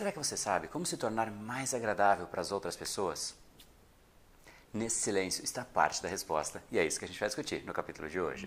Será que você sabe como se tornar mais agradável para as outras pessoas? Nesse silêncio está parte da resposta, e é isso que a gente vai discutir no capítulo de hoje.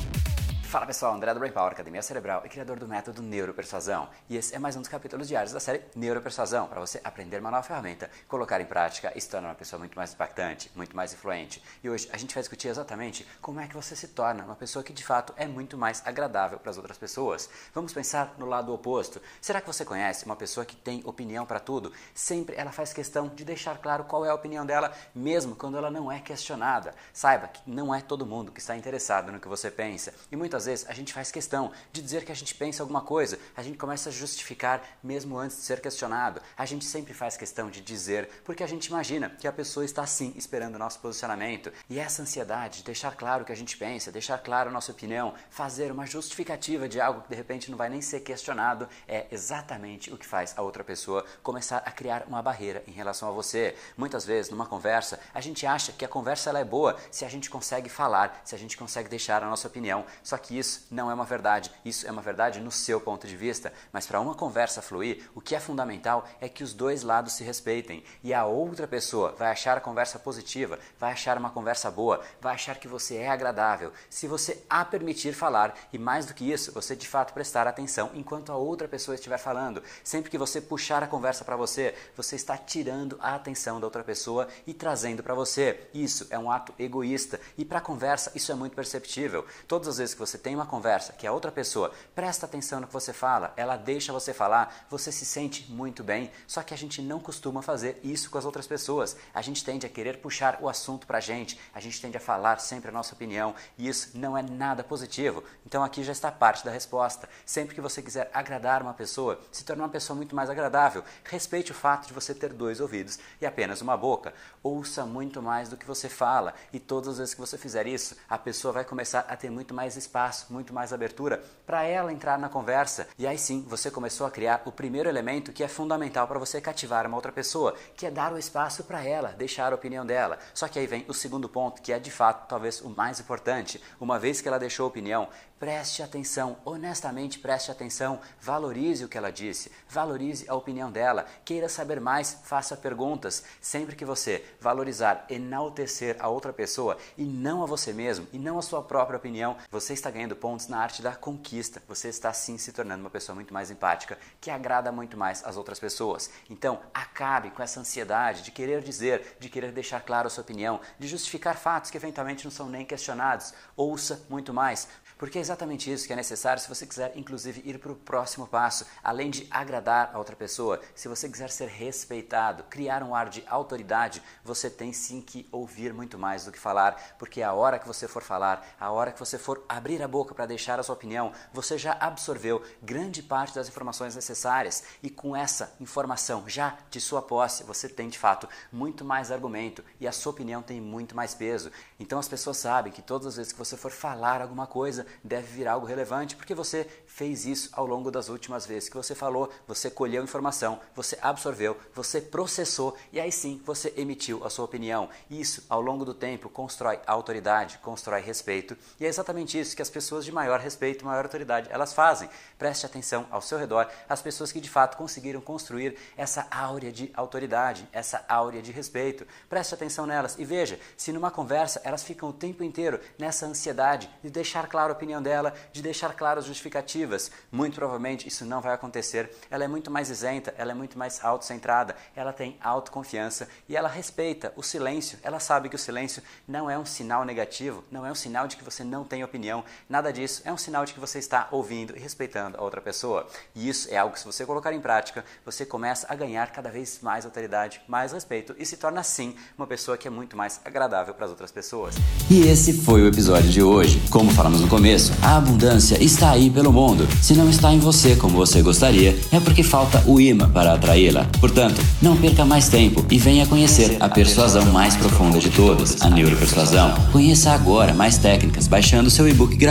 Fala pessoal, André do Brain Power, Academia Cerebral e criador do método Neuropersuasão. E esse é mais um dos capítulos diários da série Neuropersuasão, para você aprender uma nova ferramenta, colocar em prática e se tornar uma pessoa muito mais impactante, muito mais influente. E hoje a gente vai discutir exatamente como é que você se torna uma pessoa que de fato é muito mais agradável para as outras pessoas. Vamos pensar no lado oposto. Será que você conhece uma pessoa que tem opinião para tudo? Sempre ela faz questão de deixar claro qual é a opinião dela, mesmo quando ela não é questionada. Saiba que não é todo mundo que está interessado no que você pensa. E muitas muitas vezes a gente faz questão de dizer que a gente pensa alguma coisa, a gente começa a justificar mesmo antes de ser questionado. A gente sempre faz questão de dizer porque a gente imagina que a pessoa está sim esperando o nosso posicionamento. E essa ansiedade de deixar claro o que a gente pensa, deixar claro a nossa opinião, fazer uma justificativa de algo que de repente não vai nem ser questionado, é exatamente o que faz a outra pessoa começar a criar uma barreira em relação a você. Muitas vezes, numa conversa, a gente acha que a conversa ela é boa se a gente consegue falar, se a gente consegue deixar a nossa opinião. Só que que isso não é uma verdade. Isso é uma verdade no seu ponto de vista. Mas para uma conversa fluir, o que é fundamental é que os dois lados se respeitem. E a outra pessoa vai achar a conversa positiva, vai achar uma conversa boa, vai achar que você é agradável. Se você a permitir falar, e mais do que isso, você de fato prestar atenção enquanto a outra pessoa estiver falando. Sempre que você puxar a conversa para você, você está tirando a atenção da outra pessoa e trazendo para você. Isso é um ato egoísta. E para a conversa, isso é muito perceptível. Todas as vezes que você tem uma conversa que a outra pessoa presta atenção no que você fala, ela deixa você falar, você se sente muito bem. Só que a gente não costuma fazer isso com as outras pessoas. A gente tende a querer puxar o assunto para a gente, a gente tende a falar sempre a nossa opinião e isso não é nada positivo. Então aqui já está parte da resposta. Sempre que você quiser agradar uma pessoa, se tornar uma pessoa muito mais agradável, respeite o fato de você ter dois ouvidos e apenas uma boca. Ouça muito mais do que você fala e todas as vezes que você fizer isso, a pessoa vai começar a ter muito mais espaço espaço, muito mais abertura para ela entrar na conversa. E aí sim, você começou a criar o primeiro elemento que é fundamental para você cativar uma outra pessoa, que é dar o espaço para ela, deixar a opinião dela. Só que aí vem o segundo ponto, que é de fato talvez o mais importante. Uma vez que ela deixou a opinião, Preste atenção, honestamente preste atenção, valorize o que ela disse, valorize a opinião dela, queira saber mais, faça perguntas. Sempre que você valorizar, enaltecer a outra pessoa e não a você mesmo, e não a sua própria opinião, você está ganhando pontos na arte da conquista. Você está sim se tornando uma pessoa muito mais empática, que agrada muito mais as outras pessoas. Então, acabe com essa ansiedade de querer dizer, de querer deixar claro a sua opinião, de justificar fatos que eventualmente não são nem questionados. Ouça muito mais, porque é exatamente isso que é necessário se você quiser, inclusive, ir para o próximo passo. Além de agradar a outra pessoa, se você quiser ser respeitado, criar um ar de autoridade, você tem sim que ouvir muito mais do que falar, porque a hora que você for falar, a hora que você for abrir a boca para deixar a sua opinião, você já absorveu grande parte das informações necessárias e com essa informação já de sua posse, você tem de fato muito mais argumento e a sua opinião tem muito mais peso. Então as pessoas sabem que todas as vezes que você for falar alguma coisa, deve vir algo relevante, porque você fez isso ao longo das últimas vezes que você falou, você colheu informação, você absorveu, você processou e aí sim você emitiu a sua opinião. Isso, ao longo do tempo, constrói autoridade, constrói respeito e é exatamente isso que as pessoas de maior respeito, maior autoridade, elas fazem. Preste atenção ao seu redor, as pessoas que de fato conseguiram construir essa áurea de autoridade, essa áurea de respeito. Preste atenção nelas e veja se numa conversa elas ficam o tempo inteiro nessa ansiedade de deixar claro opinião dela, de deixar claras justificativas. Muito provavelmente isso não vai acontecer. Ela é muito mais isenta, ela é muito mais autocentrada, ela tem autoconfiança e ela respeita o silêncio. Ela sabe que o silêncio não é um sinal negativo, não é um sinal de que você não tem opinião, nada disso. É um sinal de que você está ouvindo e respeitando a outra pessoa. E isso é algo que, se você colocar em prática, você começa a ganhar cada vez mais autoridade, mais respeito e se torna, sim, uma pessoa que é muito mais agradável para as outras pessoas. E esse foi o episódio de hoje. Como falamos no começo, a abundância está aí pelo mundo. Se não está em você como você gostaria, é porque falta o imã para atraí-la. Portanto, não perca mais tempo e venha conhecer a persuasão mais profunda de todas, a neuropersuasão. Conheça agora mais técnicas baixando seu e-book gratuito